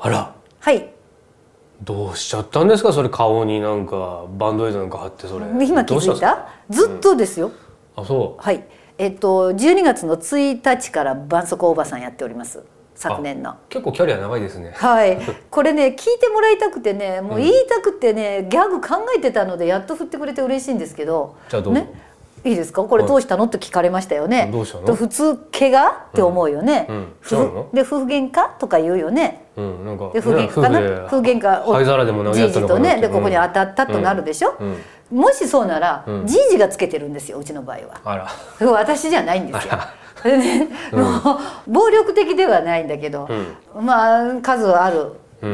あら。はい。どうしちゃったんですか？それ顔になんかバンドエイドなんか貼ってそれ。今気どうしづいたずっとですよ、たあそはい。えっと12月の1日から絆創膏おばさんやっております。昨年の。う結構キャリア長いですね。はい。これね聞いてもらいたくてねもう言いたくてね、ギャグ考えてたのでやっと振ってくれて嬉しいんですけど。じゃあどうぞ。ねいいですか？これどうしたの？って聞かれましたよね。どうしたの？と普通怪我って思うよね、で夫婦喧嘩とか言うよね。うん。なんかで夫婦喧嘩かな、ね夫婦喧嘩を灰皿でも投げとねでここに当たったとなるでしょ、うん。もしそうなら、うん。じいじがつけてるんですようちの場合は。あら。私じゃないんですよ。ね、もう暴力的ではないんだけど、まあ数ある。うん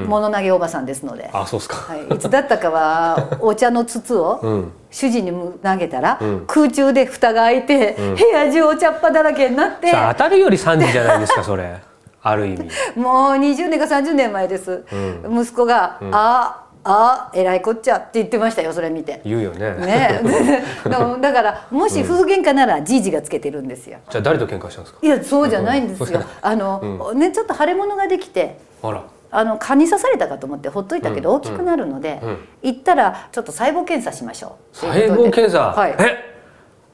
物投げおばさんですので、あそうっすか。はい、いつだったかは お茶の筒をうん。主人に投げたら、うん。空中で蓋が開いて、うん。部屋中お茶っ葉だらけになって、当たるより3時じゃないですかそれ。ある意味。もう20年か30年前です、う息子が「ああえらいこっちゃ」って言ってましたよそれ見て。言うよね。ね、だだからもし夫婦喧嘩ならじいじがつけてるんですよ。じゃあ誰と喧嘩したんですか？いやそうじゃないんですよ。うん。あの、ねちょっと腫れ物ができて。あらあの蚊に刺されたかと思ってほっといたけどうん。大きくなるので、うん。行ったらちょっと細胞検査しましょう。細胞検査、はい。え？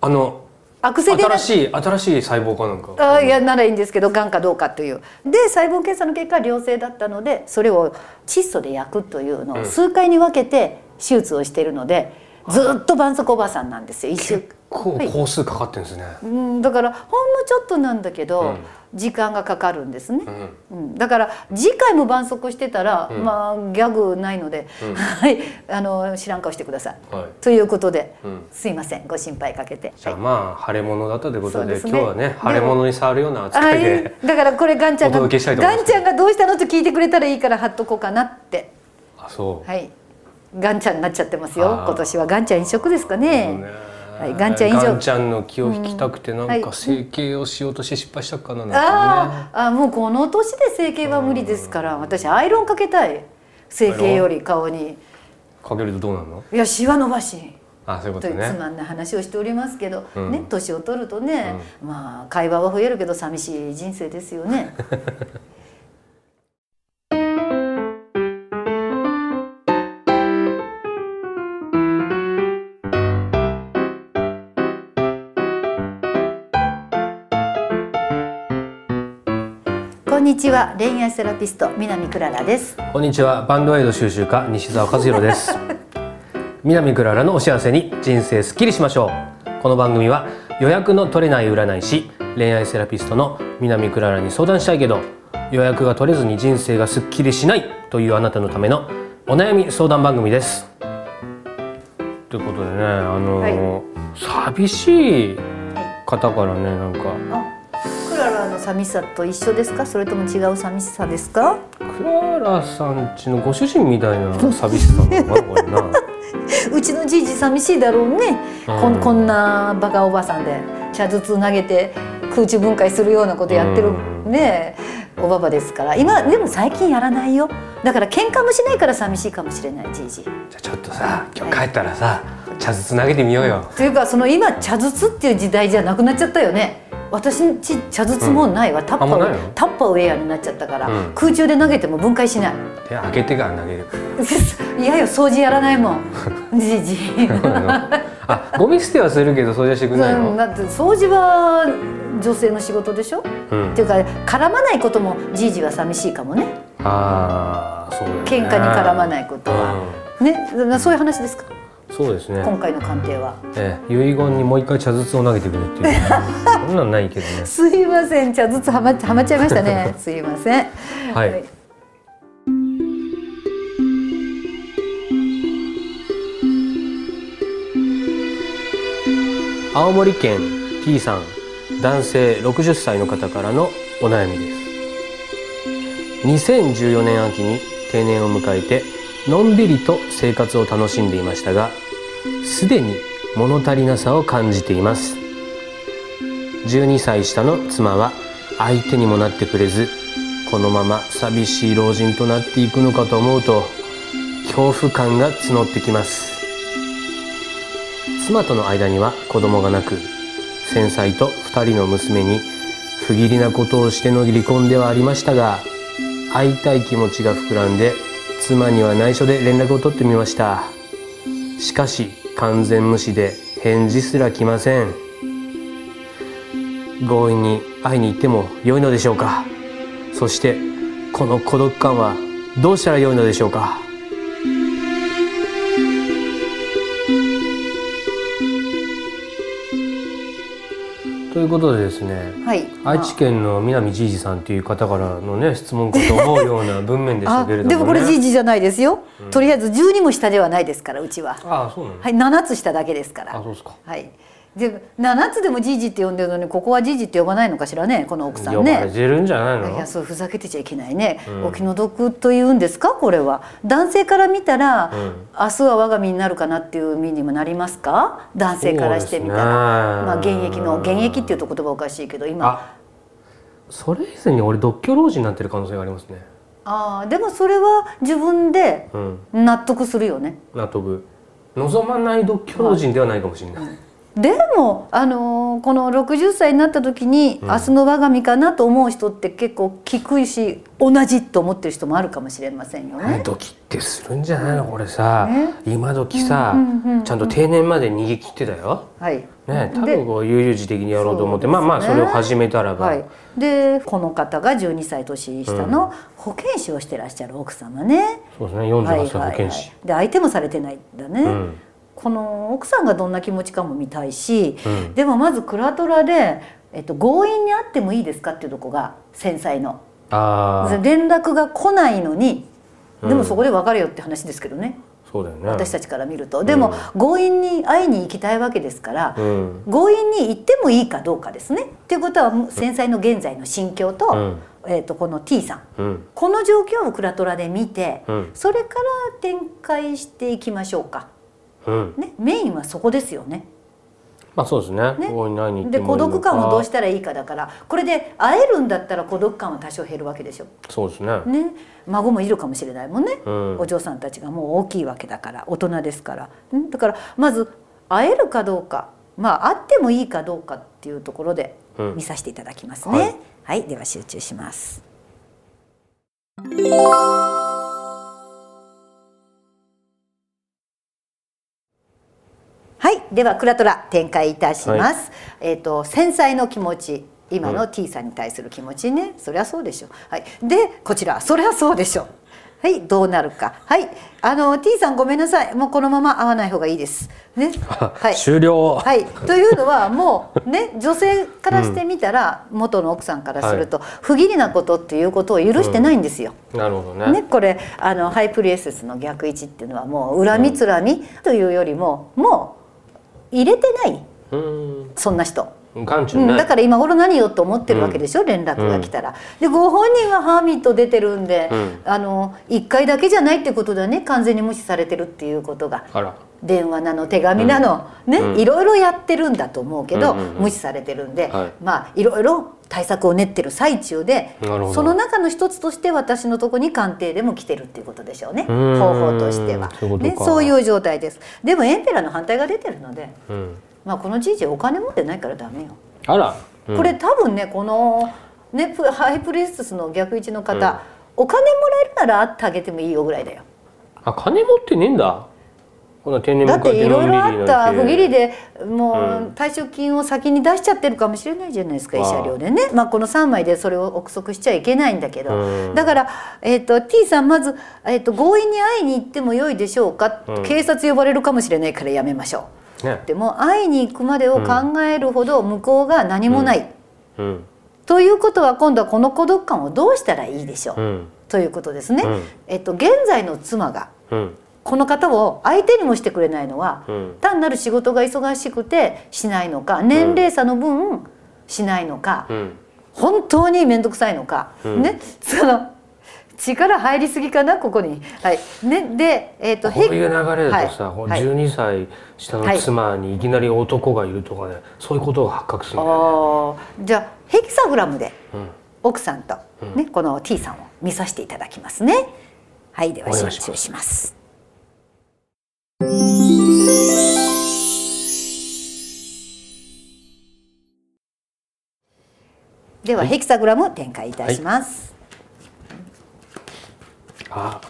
あの悪性でな新しい新しい細胞かなんか？あいやならいいんですけどがんかどうかという。で細胞検査の結果良性だったのでそれを窒素で焼くというのを数回に分けて手術をしているので、ずっと絆創膏おばさんなんですよ一週こう工数かかってるんですね、うんだからほんのちょっとなんだけど、うん時間がかかるんですね、うん。うん、だから次回も絆創膏してたら、うん。まあギャグないので、うん。はい。あの知らん顔してください。はい。ということで、うん。すいません。ご心配かけて。じゃあまあ腫れ物だったということでね。今日はね腫れ物に触るようなは扱いいで、だからこれガンちゃんがガンちゃんがどうしたのと聞いてくれたらいいから貼っとこうかなって。あそう、はい。ガンちゃんになっちゃってますよ。今年はガンちゃん一色ですかね。ねはいガンちゃん以上。ガンちゃんの気を引きたくてなんはい。か整形をしようとして失敗したかななんてね。あーあもうこの年で整形は無理ですから私アイロンかけたい。整形より顔に。かけるとどうなるの？いやシワ伸ばし。あそういうことというつねまんない話をしておりますけど、うん。ね年を取るとね、まあ会話は増えるけど寂しい人生ですよね。ちは恋愛セラピスト南クララです。こんにちはバンドエイド収集家西澤和弘です。南クララのお幸せに人生すっきりしましょう。この番組は予約の取れない占い師恋愛セラピストの南クララに相談したいけど予約が取れずに人生がすっきりしないというあなたのためのお悩み相談番組です。ということでねあのー寂しい方からねなんかララの寂しさと一緒ですか？それとも違う寂しさですか？クララさんちのご主人みたいな寂しさなのかな うちのじいじ寂しいだろうね、こうん。んこんなバカおばさんで茶筒投げて空中分解するようなことやってる、うん。ねおばばですから。今でも最近やらないよ。だから喧嘩もしないから寂しいかもしれないじいじ。じゃあちょっとさ今日帰ったらさ茶筒投げてみようよ。というかその今茶筒っていう時代じゃなくなっちゃったよね私んち茶筒もうないわ、タッパータッパーウェアになっちゃったから、うん。空中で投げても分解しない。手開けてから投げる いやいや掃除やらないもん。じい。じあゴミ捨てはするけど掃除はしてくれないうん、のだって掃除は女性の仕事でしょ、うん。っていうか絡まないこともじいじは寂しいかもね。ああそうだよね。喧嘩に絡まないことは、ね？そういう話ですか？うんそうですね。今回の鑑定は。ええ。遺言にもう一回茶筒を投げてくれっていう。そんなんないけどね。すいません。茶ずつはまはまっちゃいましたね。すいません。はい。青森県 T さん男性60歳の方からのお悩みです。2014年秋に定年を迎えてのんびりと生活を楽しんでいましたがすでに物足りなさを感じています。12歳下の妻は相手にもなってくれずこのまま寂しい老人となっていくのかと思うと恐怖感が募ってきます。妻との間には子供がなく繊細と二人の娘に不義理なことをしての離婚ではありましたが会いたい気持ちが膨らんで妻には内緒で連絡を取ってみました。しかし完全無視で返事すら来ません。強引に会いに行っても良いのでしょうか。そしてこの孤独感はどうしたら良いのでしょうか。ということでですねはい。愛知県の南じいじさんという方からのね質問かと思うような文面でしたあけれども、ね、でもこれじいじじゃないですよ、とりあえず12も下ではないですからうちは。ああそうなの、はい7つ下だけですから。あそうですか。はい。で7つでもじいじって呼んでるのにここはじいじって呼ばないのかしらねこの奥さん呼ばれねてるんじゃないの？いやそうふざけてちゃいけないね、うん。お気の毒というんですか？これは。男性から見たら、うん。明日は我が身になるかなっていう身にもなりますか？男性からしてみたら、まあ現役の現役っていうと言葉おかしいけど今あそれ以前に俺独居老人になってる可能性がありますね。あーでもそれは自分でうん。納得するよね。納得。望まない独居老人ではないかもしれない、でも、あのーこの60歳になった時に、うん。明日の我が身かなと思う人って結構低いし同じと思ってる人もあるかもしれませんよね。ドキってするんじゃないの？これさ、ね。今時さ、うんうんうんうん。ちゃんと定年まで逃げ切ってたよ。はい。ね多で分こう悠々自適にやろうと思って、ね。まあまあそれを始めたらば、はい、でこの方が12歳年下の保健師をしてらっしゃる奥様ね。そうですね48歳保健師、で相手もされてないんだね。うんこの奥さんがどんな気持ちかも見たいし、うん。でもまずクラトラで、えっと、強引に会ってもいいですかっていうとこが繊細の。連絡が来ないのにでうん。もそこで別れよって話ですけどね、そうだよね。私たちから見ると。でも、強引に会いに行きたいわけですから、うん。強引に行ってもいいかどうかですね。っていうことは繊細の現在の心境と,、うん。えっとこの T さん。うん。この状況をクラトラで見て、うん。それから展開していきましょうか。うん。ね、メインはそこですよね。まあそうですね。ね。で孤独感をどうしたらいいかだから。これで会えるんだったら孤独感は多少減るわけでしょ。そうですね。ね、孫もいるかもしれないもんね、うん。お嬢さんたちがもう大きいわけだから。大人ですから。ん。だからまず会えるかどうか。まあ会ってもいいかどうかっていうところでうん。見させていただきますね、ははいい、では集中しますはい。ではクラトラ展開いたします、えっ、と繊細の気持ち。今の T さんに対する気持ちね、そりゃそうでしょ。はい。でこちら。そりゃそうでしょ。はい。どうなるか。はい。あの T さんごめんなさい。もうこのまま会わない方がいいです。ね。はい。終了。はい、というのはもうね女性からしてみたら、元の奥さんからすると、不義理なことっていうことを許してないんですよ。なるほどね。ね、これあのハイプリエセスの逆位置っていうのはもう恨みつらみというよりももう入れてないうん。そんな人。うん、だから今頃何よと思ってるわけでしょ、連絡が来たら。でご本人はハーミット出てるんで、うん。あの1回だけじゃないってことだね。完全に無視されてるっていうことが。あら電話なの手紙なの、ね、うん。いろいろやってるんだと思うけど、うんうんうん。無視されてるんで、はい。まあいろいろ対策を練ってる最中でその中の一つとして私のとこに鑑定でも来てるっていうことでしょうね。方法としては。そうね、そういう状態です。でもエンペラーの反対が出てるので、うん。まあ、このじいじお金持ってないからダメよ、あら、うん。これ多分ねこの、ね、プハイプリステスの逆位置の方、うん。お金もらえるなら会ってあげてもいいよぐらいだよ。あ金持ってねえんだだっていろいろあった不義理ででもううん。退職金を先に出しちゃってるかもしれないじゃないですか慰謝料でね、まあ、この3枚でそれを憶測しちゃいけないんだけど、うん。だから、えー、と T さんまず、えー、と強引に会いに行ってもよいでしょうか、うん。警察呼ばれるかもしれないからやめましょね。うでも会いに行くまでを考えるほど向こうが何もない、うん。ということは今度はこの孤独感をどうしたらいいでしょう、うんということですね。うんえっと、現在の妻がうんこの方を相手にもしてくれないのは、うん。単なる仕事が忙しくてしないのか年齢差の分しないのか、うん。本当に面倒くさいのか、うん。ね。その力入りすぎかなここに。はい。ね、で、えっとこういう流れだとさ、はい。はい12歳下の妻にいきなり男がいるとかねそういうことが発覚するんだよあー。じゃあヘキサグラムでね、奥さんと、うん。ねこの T さんを見させていただきますね。はい。ではします。中します。ではヘキサグラム展開いたします。あ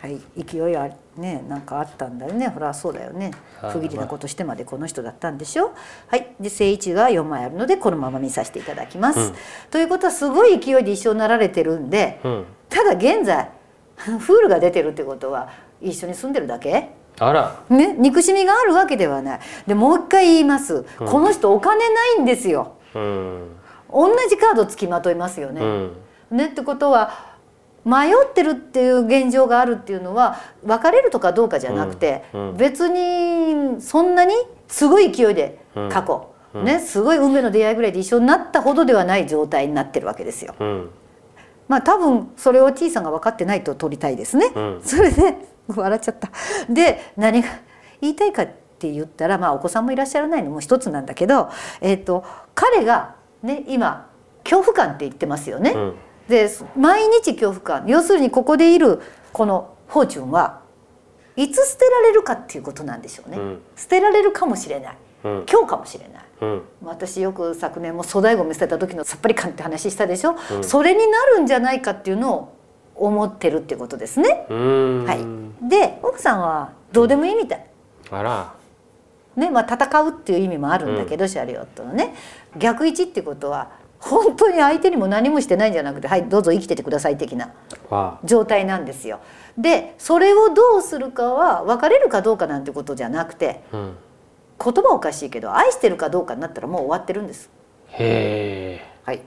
はい、勢いあねなんかあったんだよね。ほらそうだよね。不義理なことしてまでこの人だったんでしょ？はい。で正位置が4枚あるのでこのまま見させていただきます、うん。ということはすごい勢いで一緒になられてるんでうん。ただ現在フールが出てるってことは一緒に住んでるだけ？あら。ね、憎しみがあるわけではない。でもう一回言います、この人お金ないんですよ。うん。同じカードつきまといますよね、うん。ねってことは迷ってるっていう現状があるっていうのは別れるとかどうかじゃなくて、うん。うん。別にそんなにすごい勢いでうん。過去、ね、すごい運命の出会いぐらいで一緒になったほどではない状態になってるわけですよ。うん。まあ多分それを T さんが分かってないと取りたいですね。うん。それで 笑っちゃった。で何が言いたいかって言ったらまあお子さんもいらっしゃらないのも一つなんだけど、えっ、と彼がね今恐怖感って言ってますよね。うんで毎日恐怖感要するにここでいるこのフォーチュンはいつ捨てられるかっていうことなんでしょうね。うん捨てられるかもしれないうん今日かもしれない。うん私よく昨年も粗大ごみ捨てた時のさっぱり感って話したでしょ、うんそれになるんじゃないかっていうのを思ってるってことですね。うんはい、で奥さんはどうでもいいみたい。あら。ねまあ、戦うっていう意味もあるんだけど、シャリオットのね。逆位置ってことは本当に相手にも何もしてないんじゃなくて「はいどうぞ生きててください」的なわ状態なんですよ。でそれをどうするかは別れるかどうかなんてことじゃなくてあうん。言葉おかしいけど愛してるかどうかになったらもう終わってるんです。へはい、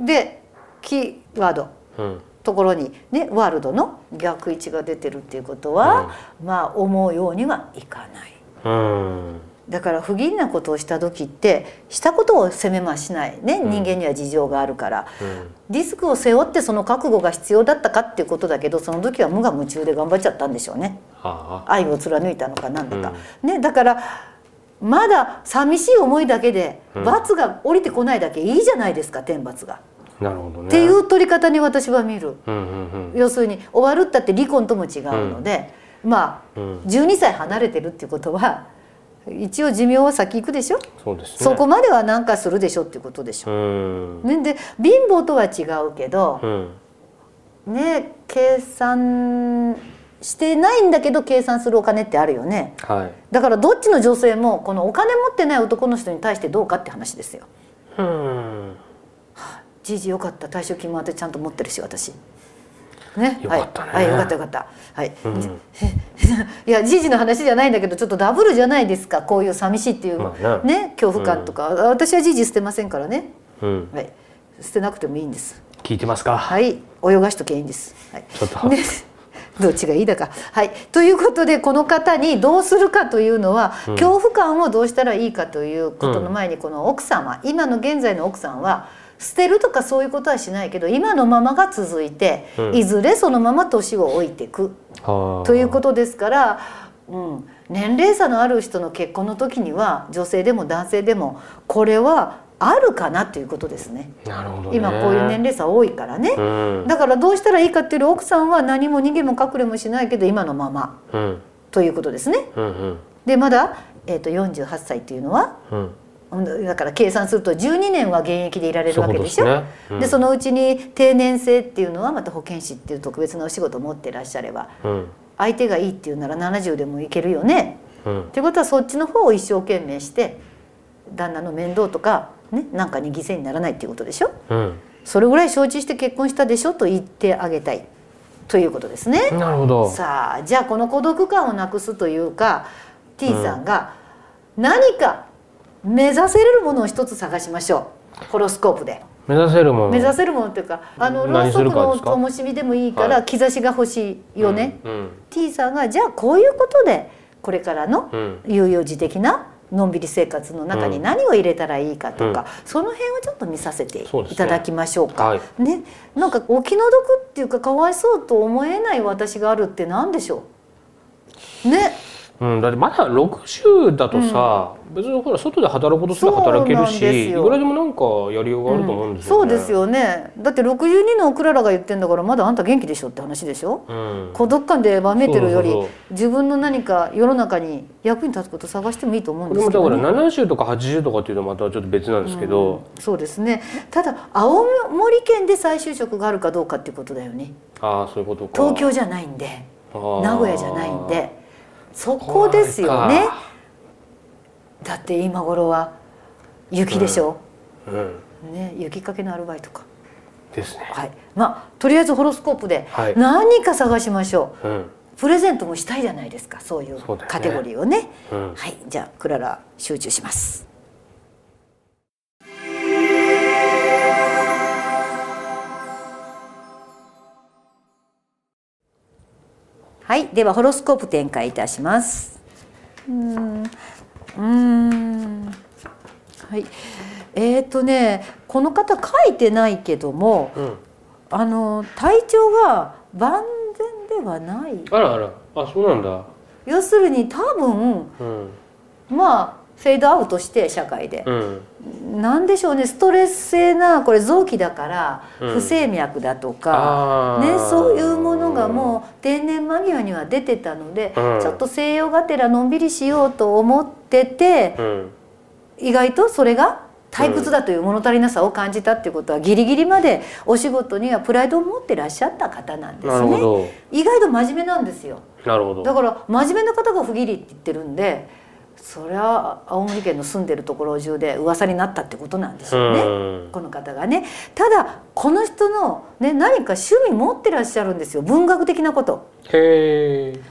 でキーワード。えうんところにねワールドの逆位置が出てるっていうことは、まあ思うようにはいかない。うん。だから不義理なことをした時ってしたことを責めましないね、うん。人間には事情があるから。うん。リスクを背負ってその覚悟が必要だったかっていうことだけどその時は無我夢中で頑張っちゃったんでしょうね。ああ。愛を貫いたのかなんだか、ね、だからまだ寂しい思いだけでうん。罰が降りてこないだけいいじゃないですか天罰が。なるほどね。っていう取り方に私は見る。うんうん要するに終わるったって離婚とも違うので、まあうん。うん12歳離れてるっていうことは一応寿命は先行くでしょ、そうですね。そこまでは何かするでしょっていうことでしょ。うん。ね、で貧乏とは違うけどう、ん。ね計算してないんだけど計算するお金ってあるよね。はい。だからどっちの女性もこのお金持ってない男の人に対してどうかって話ですよ。うんじいじよかった退職金も私ちゃんと持ってるし私。ね、よかったねはい、はい、よかったよかった。はい。うん いやじいじの話じゃないんだけどちょっとダブルじゃないですかこういう寂しいっていう、まあね？恐怖感とか、私はじいじ捨てませんからね。うんはい。捨てなくてもいいんです。聞いてますか？はい。泳がしとけばいいんです。はい。ちょっとね。どっちがいいだか。はい。ということでこの方にどうするかというのは、うん恐怖感をどうしたらいいかということの前にこの奥様、今の現在の奥さんは捨てるとかそういうことはしないけど今のままが続いて、うん。いずれそのまま年を老いていく。はあ。ということですから、うん、年齢差のある人の結婚の時には女性でも男性でもこれはあるかなということですね。なるほどね。今こういう年齢差多いからね。うん。だからどうしたらいいかっていう奥さんは何も逃げも隠れもしないけど今のまま。うん。ということですね。うんうん。でまだ、えー、と48歳っていうのはうんうんだから計算すると12年は現役でいられるわけでしょ？ですねうんでそのうちに定年制っていうのはまた保健師っていう特別なお仕事を持ってらっしゃればうん相手がいいっていうなら70でもいけるよね。うんってことはそっちの方を一生懸命して旦那の面倒とか、ね、なんかに犠牲にならないっていうことでしょ？うんそれぐらい承知して結婚したでしょと言ってあげたいということですね。なるほどさあじゃあこの孤独感をなくすというか T さんが何か目指せれるものを一つ探しましょう。ホロスコープで。目指せるもの。目指せるものっていうかあのろうそくの灯火でもいいからはい。兆しが欲しいよね。うん T さんがじゃあこういうことでこれからのうん。悠々自適なのんびり生活の中に何を入れたらいいかとか、うん。その辺をちょっと見させていただきましょうか。はい。ね、なんかお気の毒っていうかかわいそうと思えない私があるって何でしょう？ねうん、だってまだ60だとさ、別にほら外で働くことすら働けるしいよ。くらでもなんかやりようがあると思うんですよね。そうですよね。だって62のクララが言ってんだからまだあんた元気でしょって話でしょ、うん、孤独感でわめてるより自分の何か世の中に役に立つこと探してもいいと思うんですけど、だからね、70とか80とかっていうとまたちょっと別なんですけど、そうですね。ただ青森県で再就職があるかどうかっていうことだよね。ああそういうことか。東京じゃないんで。名古屋じゃないんでそこですよね。だって今頃は雪でしょ、うん。ね、雪かけのアルバイトか。ですね。はい。まあとりあえずホロスコープではい。何か探しましょう、うん。プレゼントもしたいじゃないですかそういうカテゴリーをね。うん。はい。じゃあクララ集中しますはいではホロスコープ展開いたします。うーん。うーん。はい。えっ、ー、とねこの方書いてないけどもうん。あの体調が万全ではない。あらあら。あそうなんだ。要するに多分うん。まあフェードアウトして社会で、うん。なんでしょうねストレス性なこれ臓器だからうん。不整脈だとか、あー。ね、そういうものがもう定年間際には出てたので、うん。ちょっと西洋がてらのんびりしようと思ってて、うん。意外とそれが退屈だという物足りなさを感じたっていうことはギリギリまでお仕事にはプライドを持ってらっしゃった方なんですね。意外と真面目なんですよ。なるほど。だから真面目な方が不義理って言ってるんでそりゃ青森県の住んでるところ中で噂になったってことなんですよね、うん。この方がね。ただこの人の、ね、何か趣味持ってらっしゃるんですよ。文学的なこと。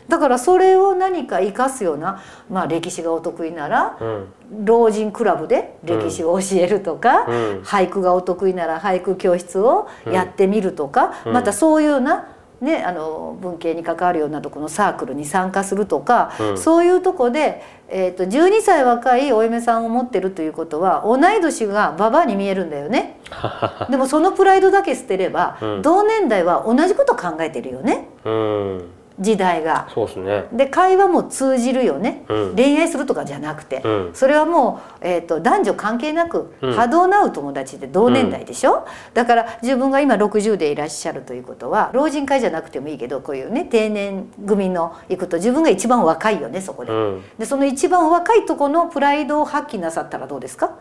だからそれを何か生かすような、まあ、歴史がお得意ならうん。老人クラブで歴史を教えるとか、うん。俳句がお得意なら俳句教室をやってみるとか、うん。またそういうような、ね、あの文系に関わるようなとこのサークルに参加するとか、うん。そういうとこで、えー、と12歳若いお嫁さんを持ってるということは同い年がババアに見えるんだよね。でもそのプライドだけ捨てれば、うん。同年代は同じこと考えてるよね。うん時代が。そうですね。で会話も通じるよね、うん。恋愛するとかじゃなくて、うん。それはもう、えー、と男女関係なくうん。波動の合う友達で同年代でしょ、だから自分が今60でいらっしゃるということは老人会じゃなくてもいいけどこういうね定年組の行くと自分が一番若いよねそこで。うん。でその一番若いとこのプライドを発揮なさったらどうですか？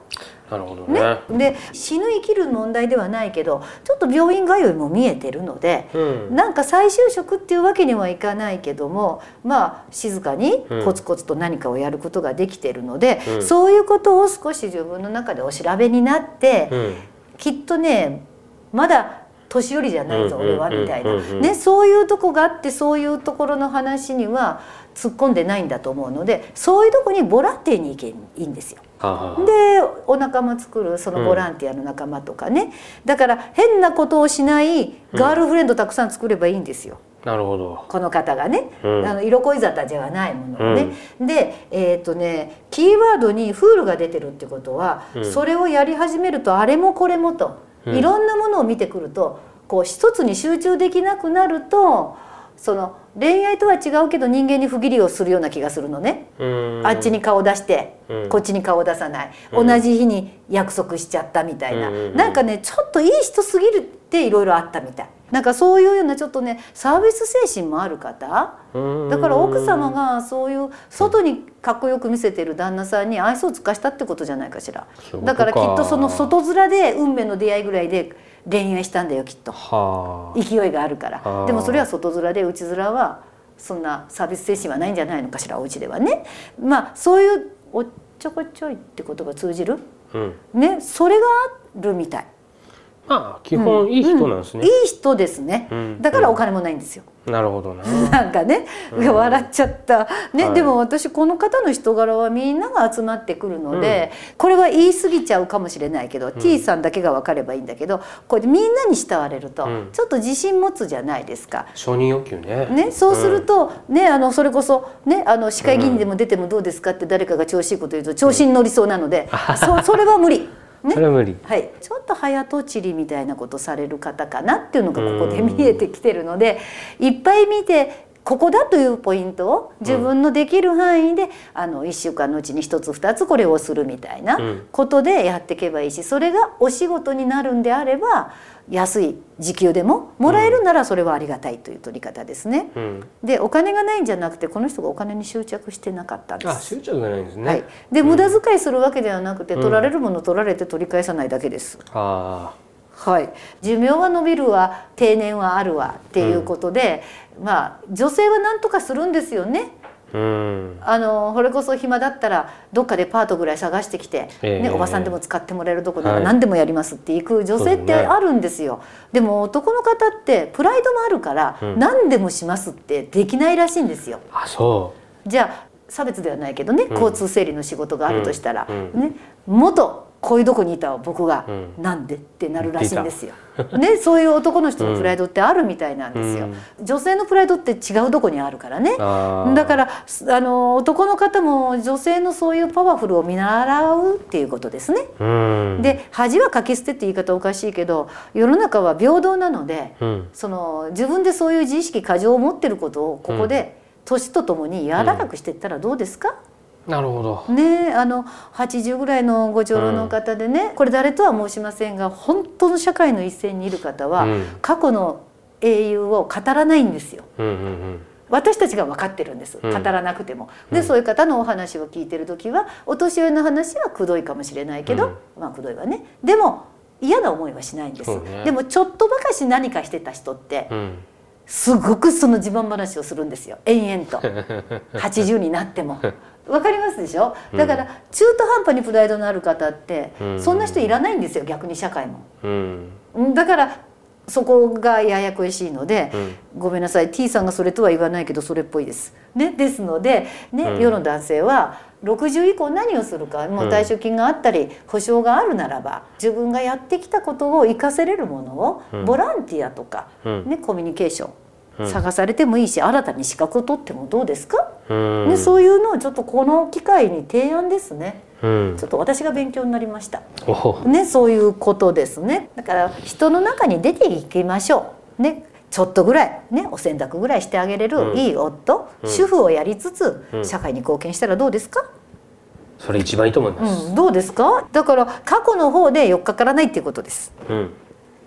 なるほどね。ね、で死ぬ生きる問題ではないけどちょっと病院通いも見えてるので、うん。なんか再就職っていうわけにはいかないけどもまあ静かにコツコツと何かをやることができてるので、うん。そういうことを少し自分の中でお調べになって、うん。きっとねまだ年寄りじゃないぞ、うん俺はみたいな、うんうんうん。ね、そういうとこがあってそういうところの話には突っ込んでないんだと思うのでそういうとこにボランティアに行けばいいんですよ。でお仲間作るそのボランティアの仲間とかね、だから変なことをしないガールフレンドたくさん作ればいいんですよ。なるほど。この方がね、うん。あの色恋沙汰じゃないものをね、でえっ、とねキーワードにフールが出てるってことは、うん。それをやり始めるとあれもこれもと、うん。いろんなものを見てくるとこう一つに集中できなくなるとその恋愛とは違うけど人間に不義理をするような気がするのね。うん。あっちに顔出して、うん。こっちに顔出さない、うん。同じ日に約束しちゃったみたいな、うん。なんかねちょっといい人すぎるっていろいろあったみたい。なんかそういうようなちょっとねサービス精神もある方。うん。だから奥様がそういう外にかっこよく見せてる旦那さんに愛想を尽かしたってことじゃないかしら。だからきっとその外面で運命の出会いぐらいで恋愛したんだよきっと。はあ。勢いがあるから。あ。ーでもそれは外面で内面はそんなサービス精神はないんじゃないのかしらお家ではね。まあそういうおっちょこちょいってことが通じる？うん。ねそれがあるみたい。まあ基本いい人なんですね。いい人ですね、うん。だからお金もないんですよ、なるほどな。なんかね、うん。笑っちゃった、ねはい。でも私この方の人柄はみんなが集まってくるので、これは言い過ぎちゃうかもしれないけど、T さんだけが分かればいいんだけどこうやってみんなに慕われると、うん。ちょっと自信持つじゃないですか。承認欲求ね。ね、そうすると、ね、あのそれこそ、ね、あの市会議員でも出てもどうですかって誰かが調子いいこと言うと調子に乗りそうなので、そそれは無理。ね。それは無理。はい、ちょっと早とちりみたいなことされる方かなっていうのがここで見えてきてるのでいっぱい見てここだというポイントを自分のできる範囲で、あの1週間のうちに1つ2つこれをするみたいなことでやっていけばいいしそれがお仕事になるんであれば安い時給でももらえるならそれはありがたいという取り方ですね。うん、でお金がないんじゃなくてこの人がお金に執着してなかったんです。あ執着がないんですね。はい、で、無駄遣いするわけではなくて取られるもの取られて取り返さないだけです。あはい、寿命は伸びるわ定年はあるわっていうことで、うん、まあ女性は何とかするんですよね。うん、あのこれこそ暇だったらどっかでパートぐらい探してきて、えー、ね、おばさんでも使ってもらえるとこなら何でもやりますって行く女性ってあるんですよ、でも男の方ってプライドもあるから、何でもしますってできないらしいんですよ。あそう。じゃあ差別ではないけどね、交通整理の仕事があるとしたら、ね、元こういうとこにいた僕が、うなんでってなるらしいんですよ。ね、そういう男の人のプライドってあるみたいなんですよ。うん、女性のプライドって違うとこにあるからね。だからあの男の方も女性のそういうパワフルを見習うっていうことですね。うん、で恥はかき捨てって言い方おかしいけど世の中は平等なので、うん、その自分でそういう自意識過剰を持ってることをここで年とともに柔らかくしていったらどうですか、なるほど。ねあの80ぐらいのご長老の方でね、うん、これ誰とは申しませんが本当の社会の一線にいる方は、うん、過去の英雄を語らないんですよ。うんうんうん。私たちが分かってるんです。語らなくても、でそういう方のお話を聞いてる時はお年寄りの話はくどいかもしれないけど、まあくどいわね。でも嫌な思いはしないんです、ね、でもちょっとばかし何かしてた人って、すごくその自慢話をするんですよ。延々と。80になっても。わかりますでしょ？だから中途半端にプライドのある方ってそんな人いらないんですよ逆に社会も。だからそこがややこしいので、うん、ごめんなさい T さんがそれとは言わないけどそれっぽいです。ね、ですので、ね、うん、世の男性は60以降何をするかもう退職金があったり保証があるならば自分がやってきたことを生かせれるものを、ボランティアとか、ね、コミュニケーション探されてもいいし、新たに資格を取ってもどうですか、ね、そういうのをちょっとこの機会に提案ですね、ちょっと私が勉強になりました、ね、そういうことですね。だから人の中に出ていきましょう、ね、ちょっとぐらい、ね、お洗濯ぐらいしてあげれる。いい夫、主婦をやりつつ社会に貢献したらどうですか、それ一番いいと思います、うん、どうですか？だから過去の方で4日からないっていうことです、うん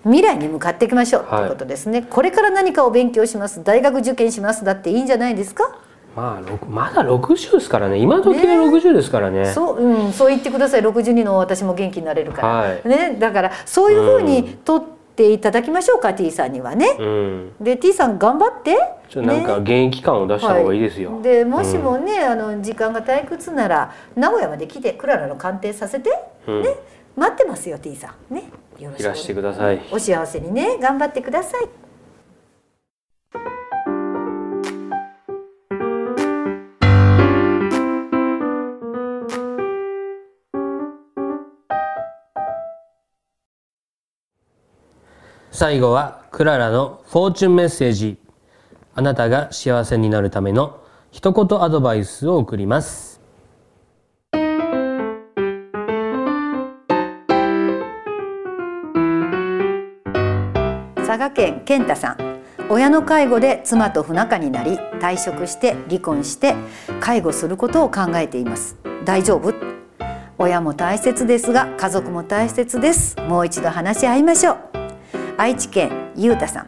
未来に向かっていきましょうとい。うことですね、これから何かを勉強します。大学受験しますだっていいんじゃないですか？まあ、まだ60ですからね。今時は60ですからね、ね、そう,、うん、そう言ってください。62の私も元気になれるから、はい、ね、だからそういうふうにとっていただきましょうか、うん、T さんにはね。うん、で T さん頑張って。ちょなんか現役感を出した方がいいですよ。はい、でもしもね、あの時間が退屈なら名古屋まで来てクララの鑑定させて、ね待ってますよ T さん。ね。よろしくいらしてください。お幸せにね。頑張ってください。最後はクララのフォーチュンメッセージ。あなたが幸せになるための一言アドバイスを送ります県健太さん。親の介護で妻と不仲になり退職して離婚して介護することを考えています。大丈夫？親も大切ですが家族も大切です。もう一度話し合いましょう。愛知県ゆうたさん。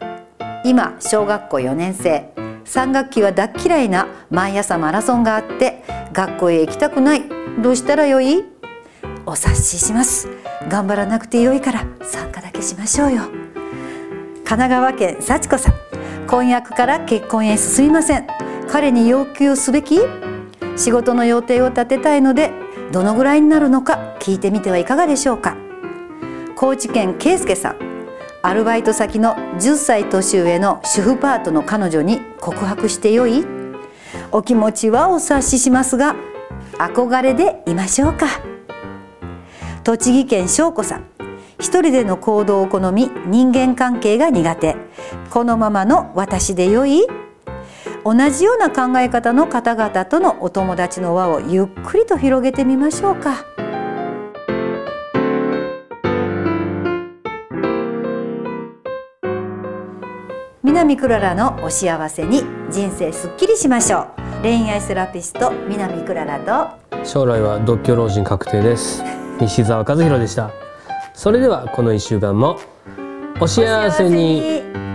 今小学校4年生。3学期は大嫌いな毎朝マラソンがあって学校へ行きたくない。どうしたらよい？お察しします。頑張らなくてよいから参加だけしましょうよ。神奈川県幸子さん。婚約から結婚へ進みません。彼に要求すべき？仕事の予定を立てたいのでどのぐらいになるのか聞いてみてはいかがでしょうか。高知県圭介さん。アルバイト先の10歳年上の主婦パートの彼女に告白してよい？お気持ちはお察ししますが憧れでいましょうか。栃木県翔子さん。一人での行動を好み人間関係が苦手。このままの私でよい？同じような考え方の方々とのお友達の輪をゆっくりと広げてみましょうか。南クララのお幸せに人生すっきりしましょう。恋愛セラピスト南クララと。将来は独居老人確定です。西澤和弘でした。それではこの1週間もお幸せに。